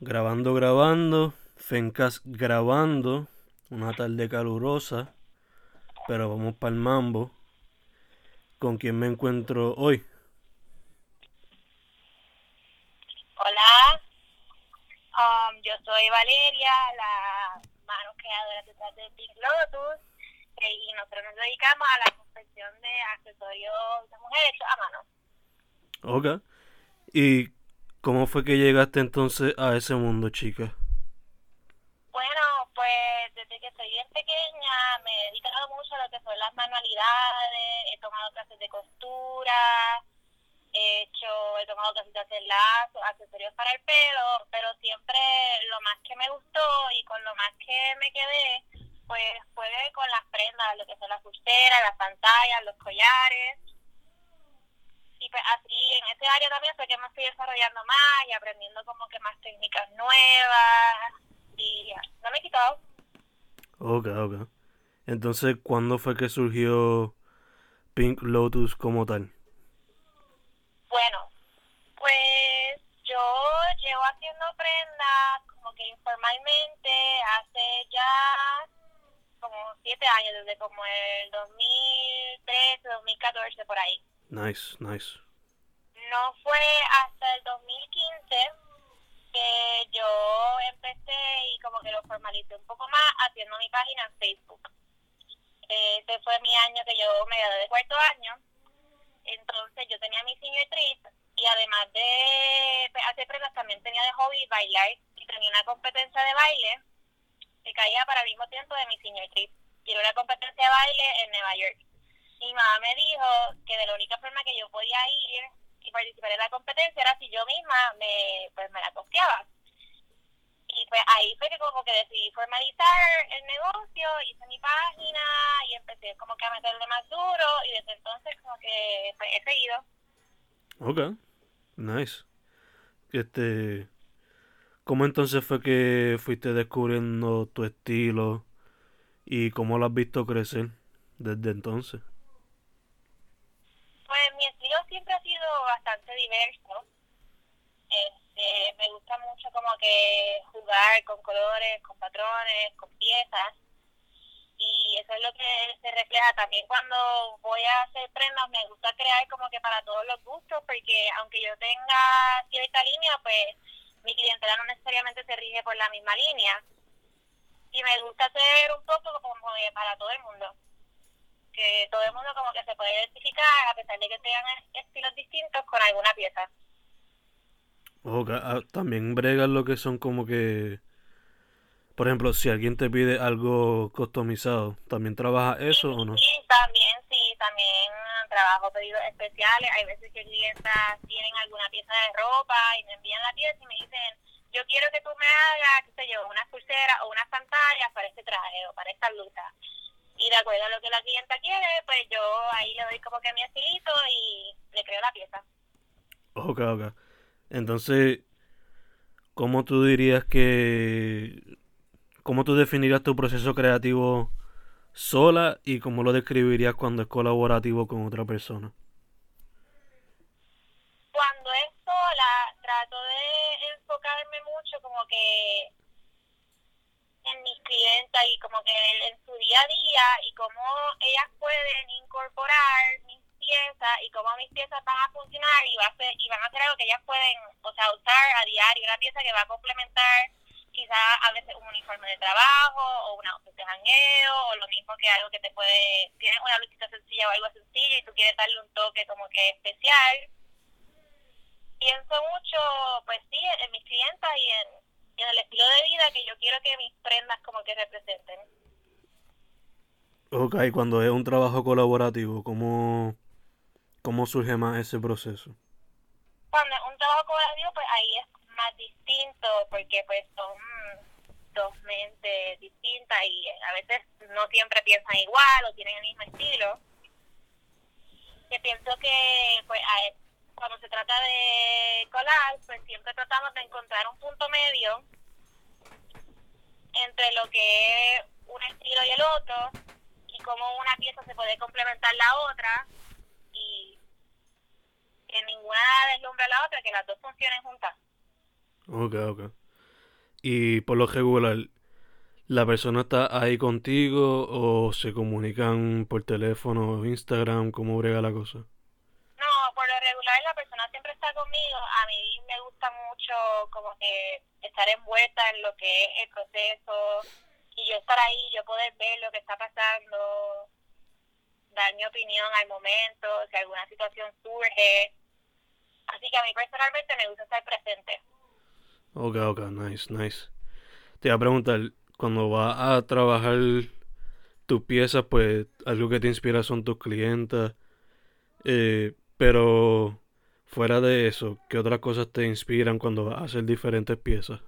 Grabando, grabando. Fencas grabando. Una tarde calurosa. Pero vamos para el mambo. ¿Con quién me encuentro hoy? Hola, um, yo soy Valeria, la mano creadora detrás de Pink Lotus, eh, y nosotros nos dedicamos a la confección de accesorios de mujeres hechos a mano. Ok. ¿Y cómo fue que llegaste entonces a ese mundo, chica? Bueno, pues desde que soy bien pequeña me he dedicado mucho a lo que son las manualidades, he tomado clases de costura, he hecho, he tomado clases de hacer lazos, accesorios para el pelo, pero siempre lo más que me gustó y con lo más que me quedé, pues fue con las prendas, lo que son las pulseras, las pantallas, los collares. Y pues así en ese área también sé que me estoy desarrollando más y aprendiendo como que más técnicas nuevas y ya, no me he quitado. Ok, ok. Entonces, ¿cuándo fue que surgió Pink Lotus como tal? Bueno, pues yo llevo haciendo prendas como que informalmente hace ya como siete años, desde como el 2013, 2014, por ahí. No fue hasta el 2015 que yo empecé y como que lo formalicé un poco más haciendo mi página en Facebook. Ese fue mi año que yo me gradué de cuarto año. Entonces yo tenía mi senior trip y además de pues, hacer prendas también tenía de hobby bailar y tenía una competencia de baile que caía para el mismo tiempo de mi senior trip. Y era una competencia de baile en Nueva York. Mi mamá me dijo que de la única forma que yo podía ir y participar en la competencia era si yo misma me, pues, me la costeaba. Y pues ahí fue que como que decidí formalizar el negocio, hice mi página y empecé como que a meterle más duro y desde entonces como que pues, he seguido. Ok, nice. Este, ¿cómo entonces fue que fuiste descubriendo tu estilo y cómo lo has visto crecer desde entonces? Siempre ha sido bastante diverso. Este, me gusta mucho como que jugar con colores, con patrones, con piezas. Y eso es lo que se refleja también cuando voy a hacer prendas. Me gusta crear como que para todos los gustos, porque aunque yo tenga cierta línea, pues mi clientela no necesariamente se rige por la misma línea. Y me gusta hacer un poco como para todo el mundo que todo el mundo como que se puede identificar a pesar de que tengan estilos distintos con alguna pieza. Ok, ah, también bregan lo que son como que, por ejemplo, si alguien te pide algo customizado, ¿también trabaja eso o no? Sí, también, sí, también trabajo pedidos especiales. Hay veces que clientas tienen alguna pieza de ropa y me envían la pieza y me dicen, yo quiero que tú me hagas, qué sé yo, unas pulseras o unas pantallas para este traje o para esta blusa y de acuerdo a lo que la clienta quiere, pues yo ahí le doy como que mi estilito y le creo la pieza. Ok, ok. Entonces, ¿cómo tú dirías que... ¿Cómo tú definirías tu proceso creativo sola y cómo lo describirías cuando es colaborativo con otra persona? Cuando es sola, trato de enfocarme mucho como que clientas y como que en su día a día y cómo ellas pueden incorporar mis piezas y cómo mis piezas van a funcionar y, va a ser, y van a hacer algo que ellas pueden, o sea, usar a diario, una pieza que va a complementar quizás a veces un uniforme de trabajo o una outfit de jangueo o lo mismo que algo que te puede, tienes una lucita sencilla o algo sencillo y tú quieres darle un toque como que especial. Pienso mucho, pues sí, en mis clientas y en, en el estilo de vida que yo quiero que mis prendas como que representen. Ok, cuando es un trabajo colaborativo, ¿cómo, cómo surge más ese proceso? Cuando es un trabajo colaborativo, pues ahí es más distinto porque pues son dos mentes distintas y a veces no siempre piensan igual o tienen el mismo estilo. Que pienso que pues cuando se trata de colar, pues siempre tratamos de encontrar un punto medio entre lo que es un estilo y el otro y cómo una pieza se puede complementar la otra y que ninguna deslumbra la otra, que las dos funcionen juntas. Ok, ok. Y por lo regular, ¿la persona está ahí contigo o se comunican por teléfono, Instagram? ¿Cómo brega la cosa? A mí me gusta mucho como que estar envuelta en lo que es el proceso y yo estar ahí, yo poder ver lo que está pasando, dar mi opinión al momento, si alguna situación surge. Así que a mí personalmente me gusta estar presente. Ok, ok, nice, nice. Te iba a preguntar, cuando vas a trabajar tus piezas, pues algo que te inspira son tus clientes. Eh, pero fuera de eso, ¿qué otras cosas te inspiran cuando vas a hacer diferentes piezas?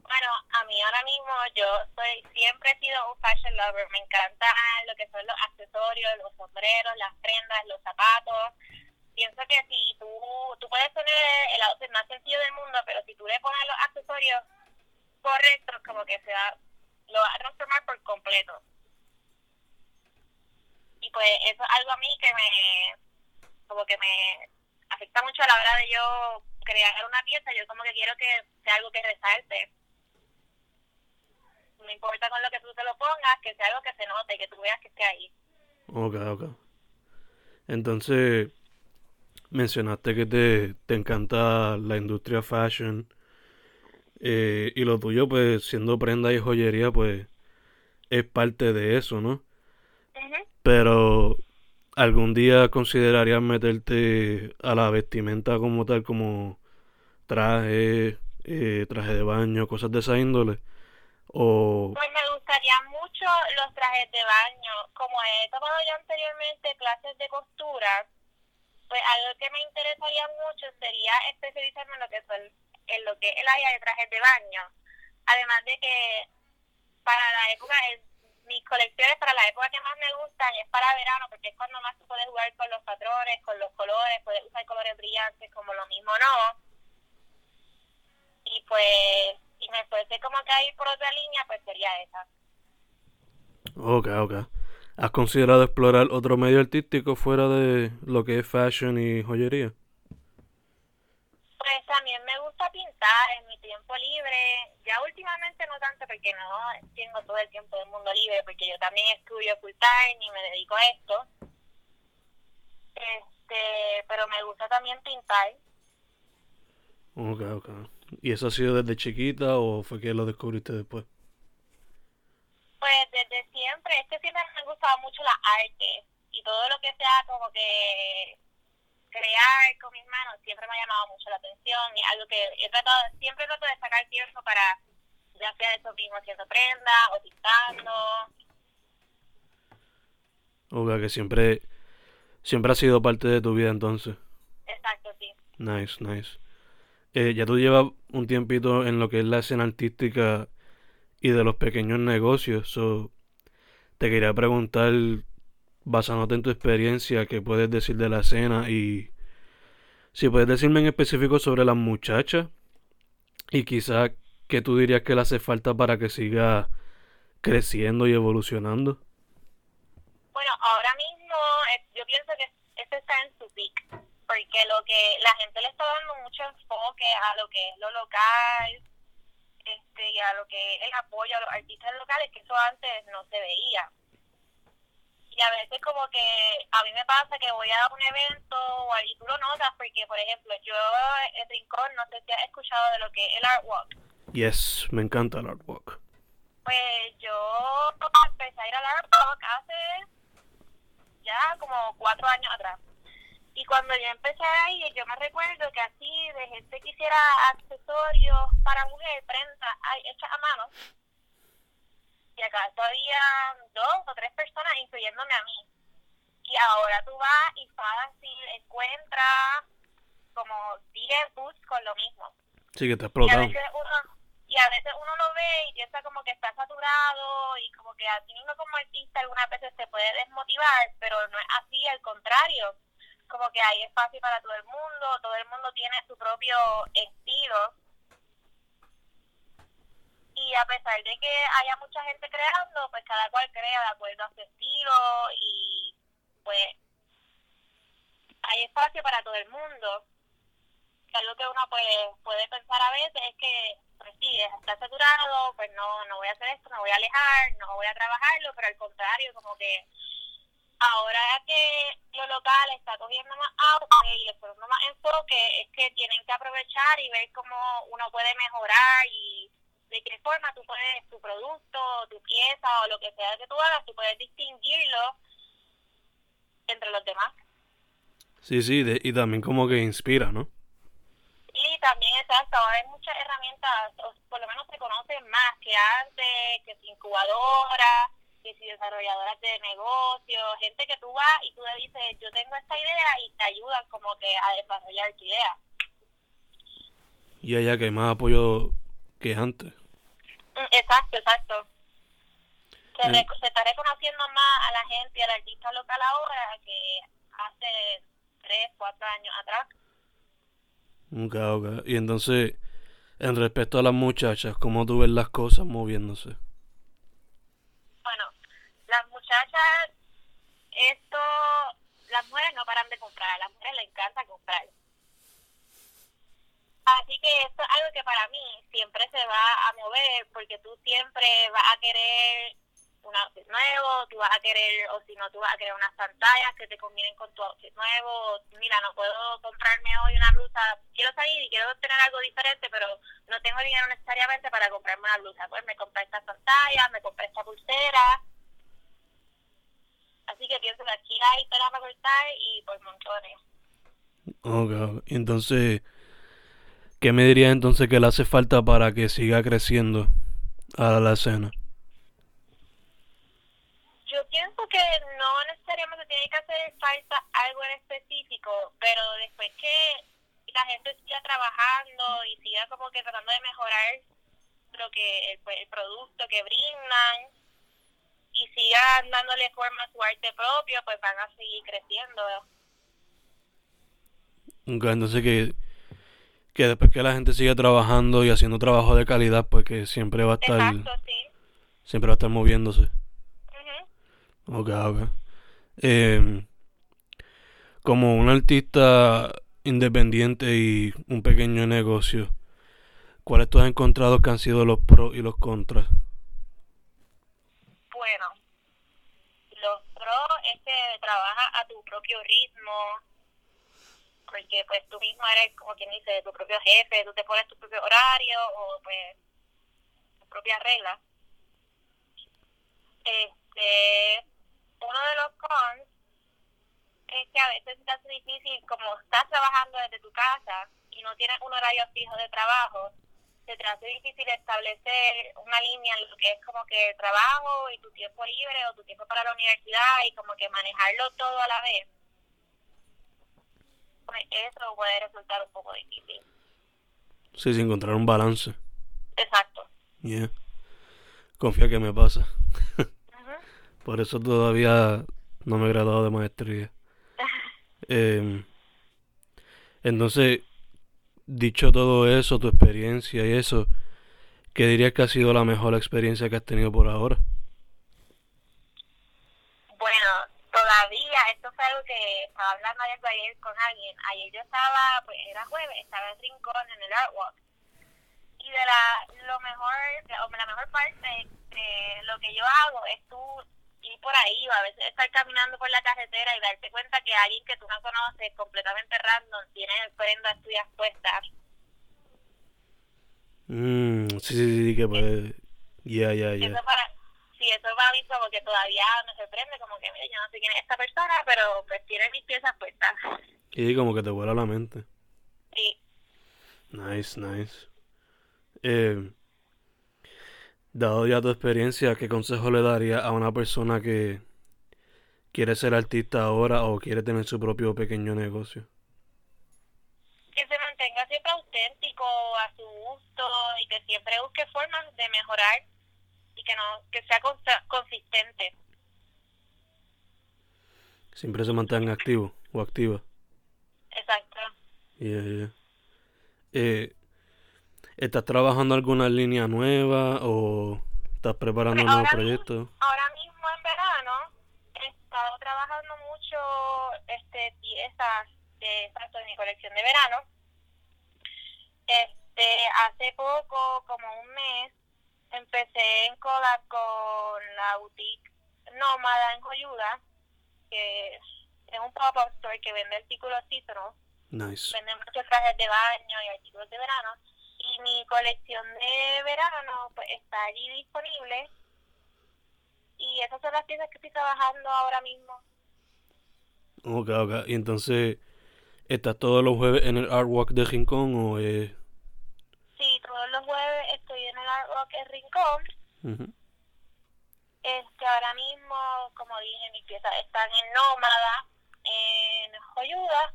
Bueno, a mí ahora mismo yo soy siempre he sido un fashion lover. Me encanta lo que son los accesorios, los sombreros, las prendas, los zapatos pienso que si tú, tú puedes tener el outfit más sencillo del mundo, pero si tú le pones los accesorios correctos, como que se va, lo va a transformar por completo. Y pues eso es algo a mí que me, como que me afecta mucho a la hora de yo crear una pieza, yo como que quiero que sea algo que resalte. No importa con lo que tú te lo pongas, que sea algo que se note, que tú veas que esté ahí. Ok, ok. Entonces, mencionaste que te, te encanta la industria fashion. Eh, y lo tuyo, pues, siendo prenda y joyería, pues, es parte de eso, ¿no? Pero, ¿algún día considerarías meterte a la vestimenta como tal, como traje, eh, traje de baño, cosas de esa índole? O... Pues me gustaría mucho los trajes de baño. Como he tomado ya anteriormente clases de costura, pues algo que me interesaría mucho sería especializarme en lo que son en lo que es el área de trajes de baño. Además de que para la época, mis colecciones para la época que más me gustan es para verano, porque es cuando más tú puedes jugar con los patrones, con los colores, puedes usar colores brillantes como lo mismo no. Y pues, si me fuese como que ir por otra línea, pues sería esa. Ok, ok. ¿Has considerado explorar otro medio artístico fuera de lo que es fashion y joyería? Gusta pintar en mi tiempo libre. Ya últimamente no tanto porque no tengo todo el tiempo del mundo libre, porque yo también estudio full time y me dedico a esto. Este, pero me gusta también pintar. Ok, ok. ¿Y eso ha sido desde chiquita o fue que lo descubriste después? Pues desde siempre, es que siempre me han gustado mucho las artes y todo lo que sea como que crear con mis manos me ha llamado mucho la atención y algo que he tratado, siempre trato de sacar tiempo para ya sea eso mismo haciendo prendas o pintando. O que siempre, siempre ha sido parte de tu vida entonces. Exacto, sí. Nice, nice. Eh, ya tú llevas un tiempito en lo que es la escena artística y de los pequeños negocios. te quería preguntar, basándote en tu experiencia, qué puedes decir de la escena y si puedes decirme en específico sobre las muchachas y quizá qué tú dirías que le hace falta para que siga creciendo y evolucionando. Bueno, ahora mismo eh, yo pienso que este está en su pick, porque lo que la gente le está dando mucho enfoque a lo que es lo local, este, y a lo que es el apoyo a los artistas locales, que eso antes no se veía. Y a veces como que a mí me pasa que voy a un evento o y tú lo notas, porque por ejemplo, yo en Rincón, no sé si has escuchado de lo que es el Art Walk. Yes, me encanta el Art Walk. Pues yo empecé a ir al Art Walk hace ya como cuatro años atrás. Y cuando yo empecé ahí, yo me recuerdo que así de gente que hiciera accesorios para mujer, prendas hechas a mano, y acá todavía dos o tres personas, incluyéndome a mí. Y ahora tú vas y fácil encuentras como 10 boosts con lo mismo. Sí, que te Y veces uno y a veces uno lo ve y piensa como que está saturado y como que a ti mismo como artista algunas veces te puede desmotivar, pero no es así, al contrario. Como que hay espacio para todo el mundo, todo el mundo tiene su propio estilo. Y a pesar de que haya mucha gente creando, pues cada cual crea de acuerdo a su estilo y pues hay espacio para todo el mundo. Que algo que uno pues, puede pensar a veces es que, pues sí, está saturado, pues no, no voy a hacer esto, me voy a alejar, no voy a trabajarlo, pero al contrario, como que ahora que lo local está cogiendo más auge y le dando más enfoque, es que tienen que aprovechar y ver cómo uno puede mejorar y de qué forma tú puedes, tu producto, tu pieza o lo que sea que tú hagas, tú puedes distinguirlo entre los demás. Sí, sí, de- y también como que inspira, ¿no? Y también, exacto, hay muchas herramientas, o por lo menos se conocen más que antes, que si incubadoras, que si desarrolladoras de negocios, gente que tú vas y tú le dices, yo tengo esta idea y te ayudan como que a desarrollar tu idea. Y allá que hay más apoyo que antes. Exacto, exacto. Se, Mm. se está reconociendo más a la gente y al artista local ahora que hace tres, cuatro años atrás. Ok, ok. Y entonces, en respecto a las muchachas, ¿cómo tú ves las cosas moviéndose? Bueno, las muchachas, esto, las mujeres no paran de comprar, a las mujeres les encanta comprar. Así que esto es algo que para mí siempre se va a mover porque tú siempre vas a querer un outfit nuevo, tú vas a querer, o si no, tú vas a querer unas pantallas que te combinen con tu outfit nuevo. Mira, no puedo comprarme hoy una blusa, quiero salir y quiero tener algo diferente, pero no tengo dinero necesariamente para comprarme una blusa. Pues me compré estas pantallas, me compré esta pulsera. Así que pienso que aquí hay tela para cortar y por montones. Ok, entonces, ¿qué me dirías entonces que le hace falta para que siga creciendo a la escena? Yo pienso que no necesariamente tiene que hacer falta algo en específico, pero después que la gente siga trabajando y siga como que tratando de mejorar lo que el, pues, el producto que brindan y sigan dándole forma a su arte propio, pues van a seguir creciendo. Entonces que, que después que la gente siga trabajando y haciendo trabajo de calidad, pues que siempre va a estar, Exacto, sí. siempre va a estar moviéndose. Ujú. Ok, ok. Em, como un artista independiente y un pequeño negocio, ¿cuáles tú has encontrado que han sido los pros y los contras? Bueno, los pros es que trabajas a tu propio ritmo, porque pues tú mismo eres como quien dice tu propio jefe, tú te pones tu propio horario o pues tus propias reglas. Este, uno de los cons es que a veces te hace difícil, como estás trabajando desde tu casa y no tienes un horario fijo de trabajo, se te hace difícil establecer una línea en lo que es como que el trabajo y tu tiempo libre o tu tiempo para la universidad y como que manejarlo todo a la vez. Pues eso puede resultar un poco difícil. Sí, sin encontrar un balance. Exacto. Yeah. Confía que me pasa. Por eso todavía no me he graduado de maestría. Em, entonces, dicho todo eso, tu experiencia y eso, ¿qué dirías que ha sido la mejor experiencia que has tenido por ahora? Bueno, todavía, esto fue algo que estaba hablando ayer, ayer con alguien. Ayer yo estaba, pues era jueves, estaba en Rincón en el Art Walk. Y de la, lo mejor, o la mejor parte de lo que yo hago es tú ir por ahí o a veces estar caminando por la carretera y darte cuenta que alguien que tú no conoces, completamente random, tiene prendas tuyas puestas. Mm, sí, sí, sí, que pues... Ya, ya, ya. Eso para, sí, eso para mí como que todavía me sorprende, como que, mira, yo no sé quién es esta persona, pero pues tiene mis piezas puestas. Y como que te vuela la mente. Sí. Nice, nice. Eh, dado ya tu experiencia, ¿qué consejo le daría a una persona que quiere ser artista ahora o quiere tener su propio pequeño negocio? mantenga siempre auténtico, a su gusto y que siempre busque formas de mejorar y que no que sea consistente. Siempre se mantenga activo o activa. Exacto. Yeah, yeah. Eh, ¿Estás trabajando alguna línea nueva o estás preparando un nuevo proyecto? Ahora mismo en verano he estado trabajando mucho este piezas de, exacto, de mi colección de verano. Este, hace poco, como un mes, empecé en collab con la boutique Nómada en Joyuda, que es un pop-up store que vende artículos seasonal. Nice. Venden muchos trajes de baño y artículos de verano. Y mi colección de verano pues, está allí disponible. Y esas son las piezas que estoy trabajando ahora mismo. Ok, ok. Y entonces, ¿estás todos los jueves en el Art Walk de Rincón o es... Sí, todos los jueves estoy en el Art Rock El Rincón. Ujú. Este, ahora mismo, como dije, mis piezas están en Nómada, en Joyuda.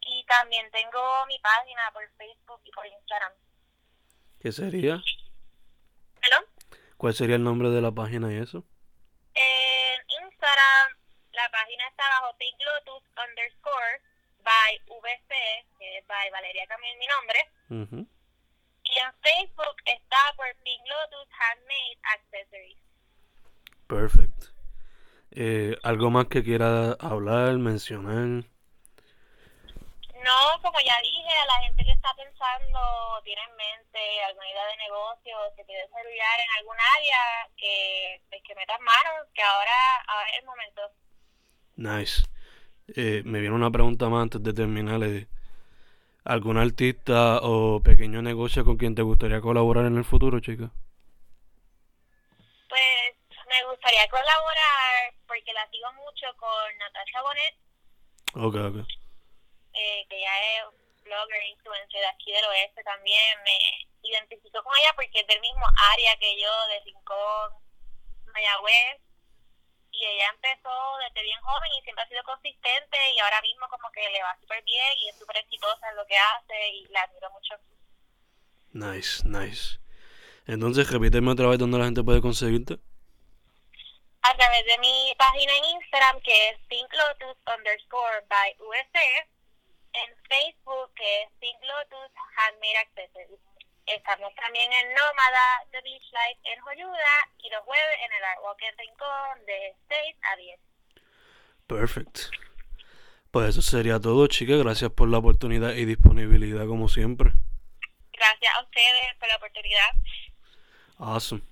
Y también tengo mi página por Facebook y por Instagram. ¿Qué sería? ¿Cuál sería el nombre de la página y eso? En Instagram, la página está bajo Pink Lotus underscore by VC, que es by Valeria Camil, mi nombre. Ujú. Y en Facebook está por Pink Lotus Handmade Accessories. Perfect. Eh, ¿Algo más que quiera hablar, mencionar? No, como ya dije, a la gente que está pensando, tiene en mente alguna idea de negocio, se quiere desarrollar en algún área, que, pues, que metan manos, que ahora, ahora es el momento. Nice. Eh, me viene una pregunta más antes de terminar. eh, ¿Algún artista o pequeño negocio con quien te gustaría colaborar en el futuro, chica? Pues me gustaría colaborar, porque la sigo mucho con Natasha Bonet, Ok, ok. eh, que ella es blogger, influencer de aquí del oeste también. Me identifico con ella porque es del mismo área que yo, de Rincón, Mayagüez. Y ella empezó desde bien joven y siempre ha sido consistente y ahora mismo como que le va súper bien y es súper exitosa en lo que hace y la admiro mucho. Nice, nice. Entonces, repíteme otra vez dónde la gente puede conseguirte. A través de mi página en Instagram que es Pink Lotus underscore by USC, en Facebook que es Pink Lotus Handmade Accessories. Estamos también en Nómada, The Beach Life en Joyuda y los jueves en el Art Walk en Rincón de 6 a 10. Perfect. Pues eso sería todo, chicas. Gracias por la oportunidad y disponibilidad como siempre. Gracias a ustedes por la oportunidad. Awesome.